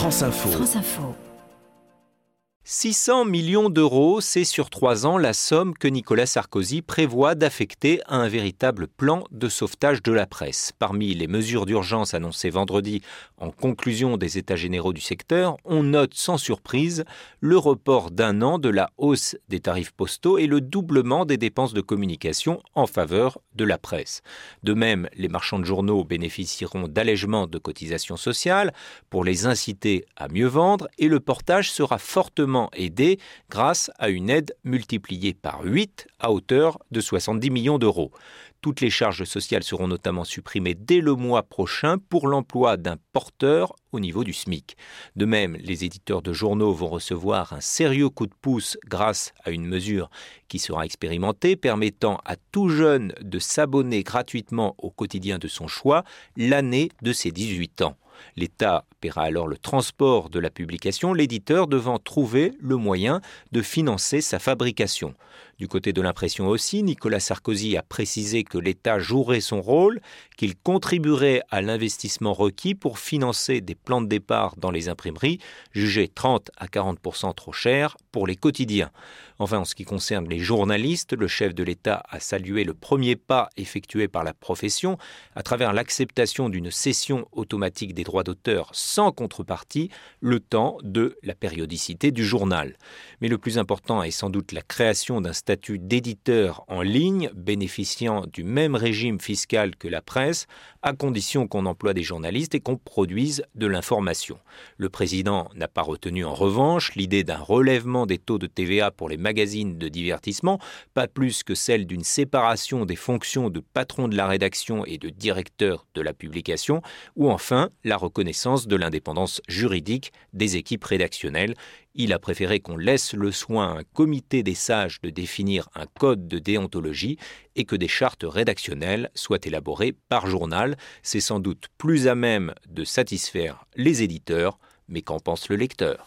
France Info. 600 millions d'euros, c'est sur trois ans la somme que Nicolas Sarkozy prévoit d'affecter à un véritable plan de sauvetage de la presse. Parmi les mesures d'urgence annoncées vendredi en conclusion des États généraux du secteur, on note sans surprise le report d'un an de la hausse des tarifs postaux et le doublement des dépenses de communication en faveur de la presse. De même, les marchands de journaux bénéficieront d'allègements de cotisations sociales pour les inciter à mieux vendre et le portage sera fortement aidé grâce à une aide multipliée par 8 à hauteur de 70 millions d'euros. Toutes les charges sociales seront notamment supprimées dès le mois prochain pour l'emploi d'un porteur au niveau du SMIC. De même, les éditeurs de journaux vont recevoir un sérieux coup de pouce grâce à une mesure qui sera expérimentée permettant à tout jeune de s'abonner gratuitement au quotidien de son choix l'année de ses 18 ans. L'État paiera alors le transport de la publication, l'éditeur devant trouver le moyen de financer sa fabrication. Du côté de l'impression aussi, Nicolas Sarkozy a précisé que l'État jouerait son rôle, qu'il contribuerait à l'investissement requis pour financer des plans de départ dans les imprimeries, jugés 30 à 40 trop chers pour les quotidiens. Enfin, en ce qui concerne les journalistes, le chef de l'État a salué le premier pas effectué par la profession à travers l'acceptation d'une cession automatique des droits d'auteur sans contrepartie le temps de la périodicité du journal. Mais le plus important est sans doute la création d'un statut d'éditeur en ligne bénéficiant du même régime fiscal que la presse, à condition qu'on emploie des journalistes et qu'on produise de l'information. Le président n'a pas retenu en revanche l'idée d'un relèvement des taux de TVA pour les magazines de divertissement, pas plus que celle d'une séparation des fonctions de patron de la rédaction et de directeur de la publication, ou enfin la reconnaissance de l'indépendance juridique des équipes rédactionnelles. Il a préféré qu'on laisse le soin à un comité des sages de définir un code de déontologie et que des chartes rédactionnelles soient élaborées par journal. C'est sans doute plus à même de satisfaire les éditeurs, mais qu'en pense le lecteur?